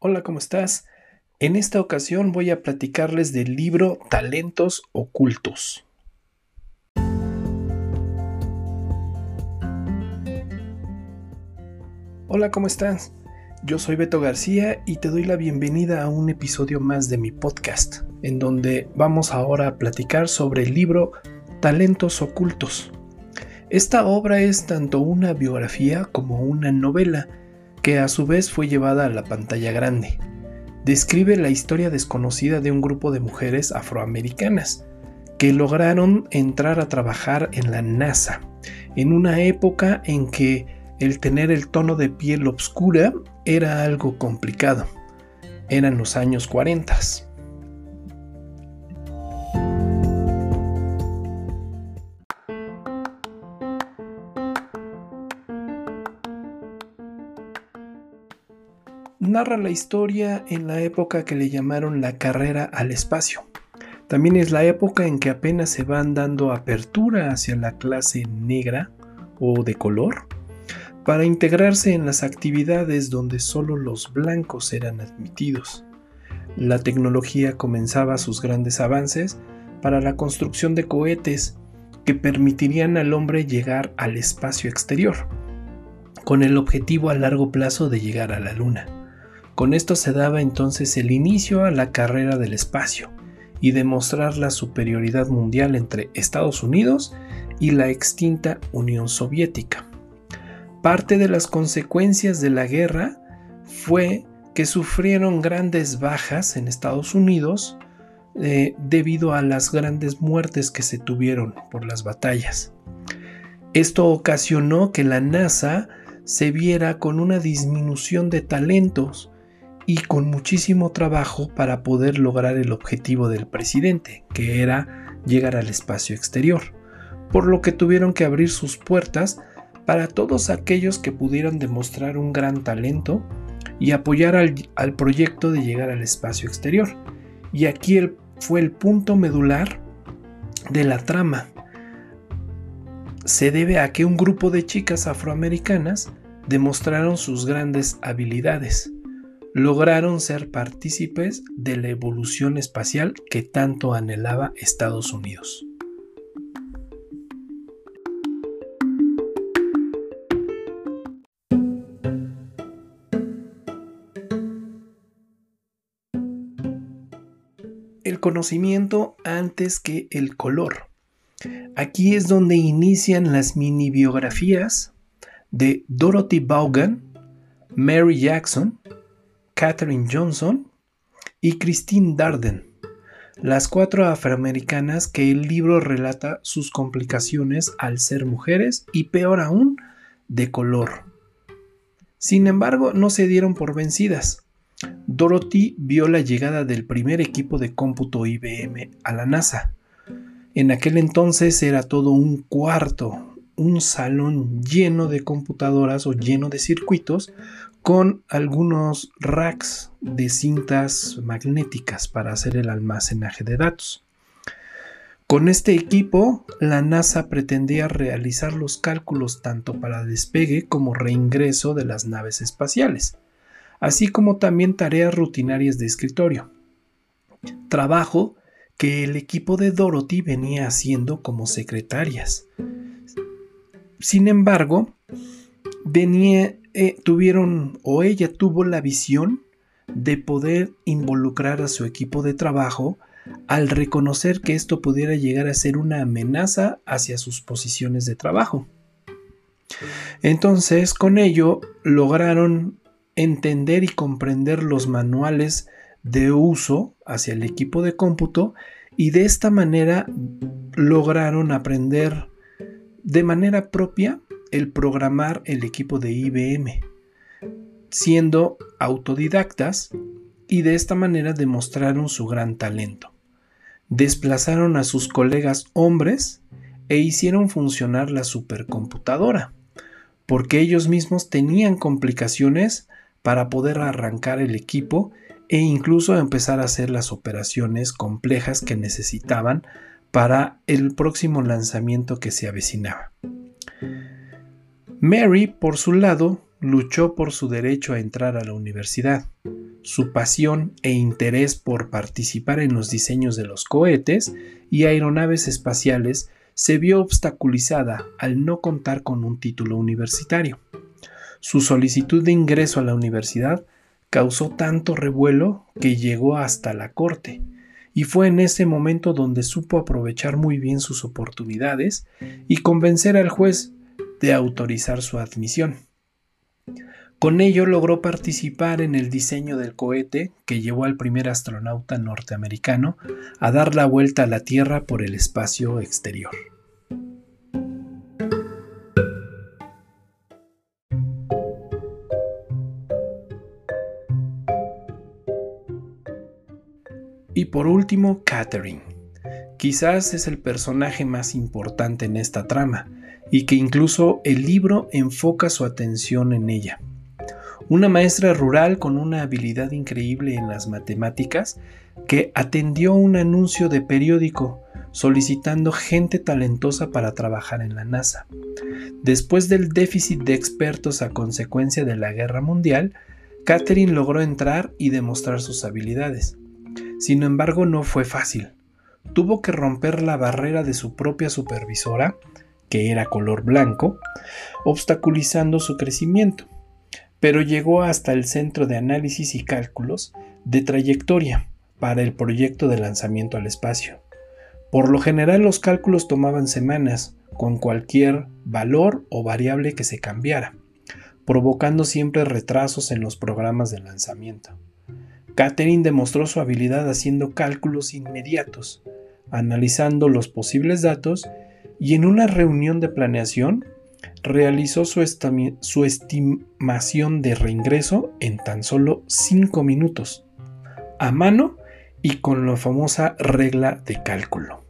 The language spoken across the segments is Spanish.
Hola, ¿cómo estás? En esta ocasión voy a platicarles del libro Talentos Ocultos. Hola, ¿cómo estás? Yo soy Beto García y te doy la bienvenida a un episodio más de mi podcast, en donde vamos ahora a platicar sobre el libro Talentos Ocultos. Esta obra es tanto una biografía como una novela que a su vez fue llevada a la pantalla grande. Describe la historia desconocida de un grupo de mujeres afroamericanas que lograron entrar a trabajar en la NASA, en una época en que el tener el tono de piel oscura era algo complicado. Eran los años 40. Narra la historia en la época que le llamaron la carrera al espacio. También es la época en que apenas se van dando apertura hacia la clase negra o de color para integrarse en las actividades donde solo los blancos eran admitidos. La tecnología comenzaba sus grandes avances para la construcción de cohetes que permitirían al hombre llegar al espacio exterior, con el objetivo a largo plazo de llegar a la Luna. Con esto se daba entonces el inicio a la carrera del espacio y demostrar la superioridad mundial entre Estados Unidos y la extinta Unión Soviética. Parte de las consecuencias de la guerra fue que sufrieron grandes bajas en Estados Unidos eh, debido a las grandes muertes que se tuvieron por las batallas. Esto ocasionó que la NASA se viera con una disminución de talentos y con muchísimo trabajo para poder lograr el objetivo del presidente, que era llegar al espacio exterior, por lo que tuvieron que abrir sus puertas para todos aquellos que pudieran demostrar un gran talento y apoyar al, proyecto de llegar al espacio exterior. Y aquí fue el punto medular de la trama. Se debe a que un grupo de chicas afroamericanas demostraron sus grandes habilidades lograron ser partícipes de la evolución espacial que tanto anhelaba Estados Unidos. El conocimiento antes que el color. Aquí es donde inician las mini biografías de Dorothy Vaughan, Mary Jackson, Katherine Johnson y Christine Darden, las cuatro afroamericanas que el libro relata sus complicaciones al ser mujeres y peor aún, de color. Sin embargo, no se dieron por vencidas. Dorothy vio la llegada del primer equipo de cómputo IBM a la NASA. En aquel entonces era todo un cuarto, un salón lleno de computadoras o lleno de circuitos con algunos racks de cintas magnéticas para hacer el almacenaje de datos. Con este equipo, la NASA pretendía realizar los cálculos tanto para despegue como reingreso de las naves espaciales, así como también tareas rutinarias de escritorio. Trabajo que el equipo de Dorothy venía haciendo como secretarias. Sin embargo, venía, eh, tuvieron o ella tuvo la visión de poder involucrar a su equipo de trabajo al reconocer que esto pudiera llegar a ser una amenaza hacia sus posiciones de trabajo. Entonces, con ello, lograron entender y comprender los manuales de uso hacia el equipo de cómputo y de esta manera lograron aprender de manera propia el programar el equipo de IBM, siendo autodidactas y de esta manera demostraron su gran talento. Desplazaron a sus colegas hombres e hicieron funcionar la supercomputadora, porque ellos mismos tenían complicaciones para poder arrancar el equipo e incluso empezar a hacer las operaciones complejas que necesitaban para el próximo lanzamiento que se avecinaba. Mary, por su lado, luchó por su derecho a entrar a la universidad. su pasión e interés por participar en los diseños de los cohetes y aeronaves espaciales se vio obstaculizada al no contar con un título universitario. Su solicitud de ingreso a la universidad causó tanto revuelo que llegó hasta la corte, y fue en ese momento donde supo aprovechar muy bien sus oportunidades y convencer al juez de autorizar su admisión. Con ello logró participar en el diseño del cohete que llevó al primer astronauta norteamericano a dar la vuelta a la Tierra por el espacio exterior. Y por último, Catherine. Quizás es el personaje más importante en esta trama, y que incluso el libro enfoca su atención en ella. Una maestra rural con una habilidad increíble en las matemáticas que atendió un anuncio de periódico solicitando gente talentosa para trabajar en la NASA. Después del déficit de expertos a consecuencia de la Guerra Mundial, Catherine logró entrar y demostrar sus habilidades. Sin embargo, no fue fácil. Tuvo que romper la barrera de su propia supervisora, que era color blanco, obstaculizando su crecimiento pero llegó hasta el Centro de Análisis y Cálculos de Trayectoria para el proyecto de lanzamiento al espacio. Por lo general los cálculos tomaban semanas, con cualquier valor o variable que se cambiara, provocando siempre retrasos en los programas de lanzamiento. Catherine demostró su habilidad haciendo cálculos inmediatos, analizando los posibles datos y en una reunión de planeación realizó su, estimación de reingreso en tan solo 5 minutos, a mano y con la famosa regla de cálculo.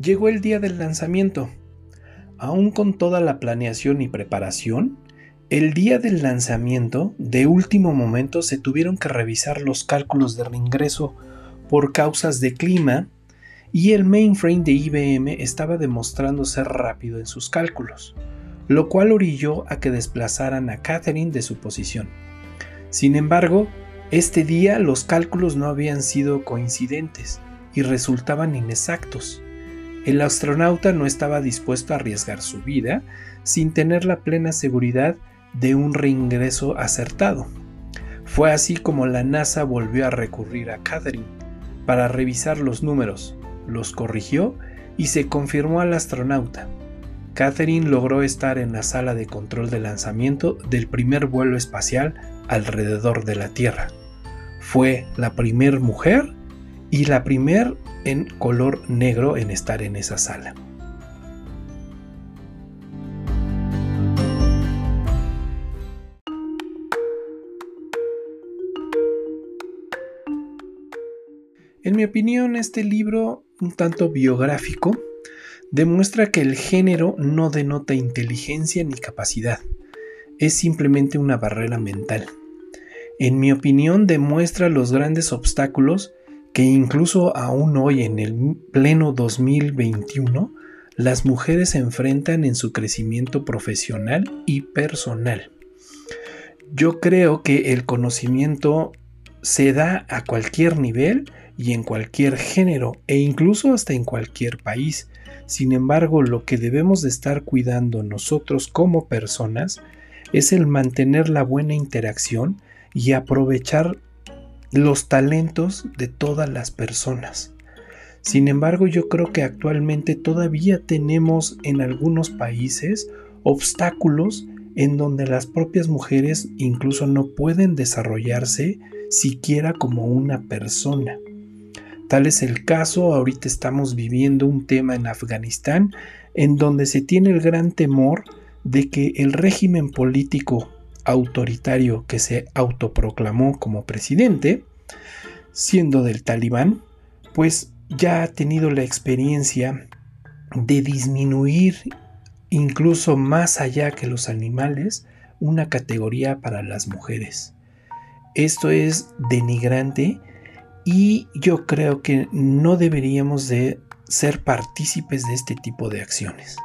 Llegó el día del lanzamiento. Aún con toda la planeación y preparación, el día del lanzamiento, de último momento, se tuvieron que revisar los cálculos de reingreso por causas de clima y el mainframe de IBM estaba demostrando ser rápido en sus cálculos, lo cual orilló a que desplazaran a Catherine de su posición. Sin embargo, este día los cálculos no habían sido coincidentes y resultaban inexactos. El astronauta no estaba dispuesto a arriesgar su vida sin tener la plena seguridad de un reingreso acertado. Fue así como la NASA volvió a recurrir a Catherine para revisar los números, los corrigió y se confirmó al astronauta. Catherine logró estar en la sala de control de lanzamiento del primer vuelo espacial alrededor de la Tierra. Fue la primer mujer y la primer en color negro en estar en esa sala. Mi opinión, este libro, un tanto biográfico, demuestra que el género no denota inteligencia ni capacidad, es simplemente una barrera mental. En mi opinión, demuestra los grandes obstáculos que incluso aún hoy en el pleno 2021 las mujeres se enfrentan en su crecimiento profesional y personal. Yo creo que el conocimiento se da a cualquier nivel y en cualquier género e incluso hasta en cualquier país. Sin embargo, lo que debemos de estar cuidando nosotros como personas es el mantener la buena interacción y aprovechar los talentos de todas las personas. Sin embargo, yo creo que actualmente todavía tenemos en algunos países obstáculos en donde las propias mujeres incluso no pueden desarrollarse siquiera como una persona. Tal es el caso, ahorita estamos viviendo un tema en Afganistán en donde se tiene el gran temor de que el régimen político autoritario que se autoproclamó como presidente, siendo del talibán, pues ya ha tenido la experiencia de disminuir incluso más allá que los animales una categoría para las mujeres. Esto es denigrante y yo creo que no deberíamos de ser partícipes de este tipo de acciones.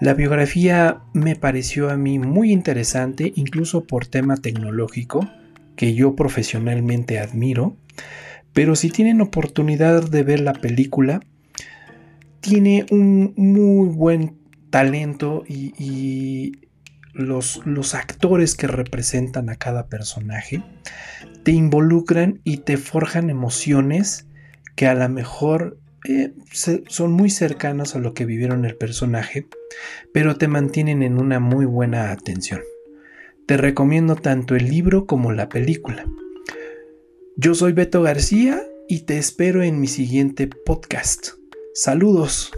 La biografía me pareció a mí muy interesante, incluso por tema tecnológico, que yo profesionalmente admiro, pero si tienen oportunidad de ver la película, tiene un muy buen talento y, los, los, actores que representan a cada personaje te involucran y te forjan emociones que a lo mejor eh, son muy cercanas a lo que vivieron el personaje, pero te mantienen en una muy buena atención. Te recomiendo tanto el libro como la película. Yo soy Beto García y te espero en mi siguiente podcast. Saludos.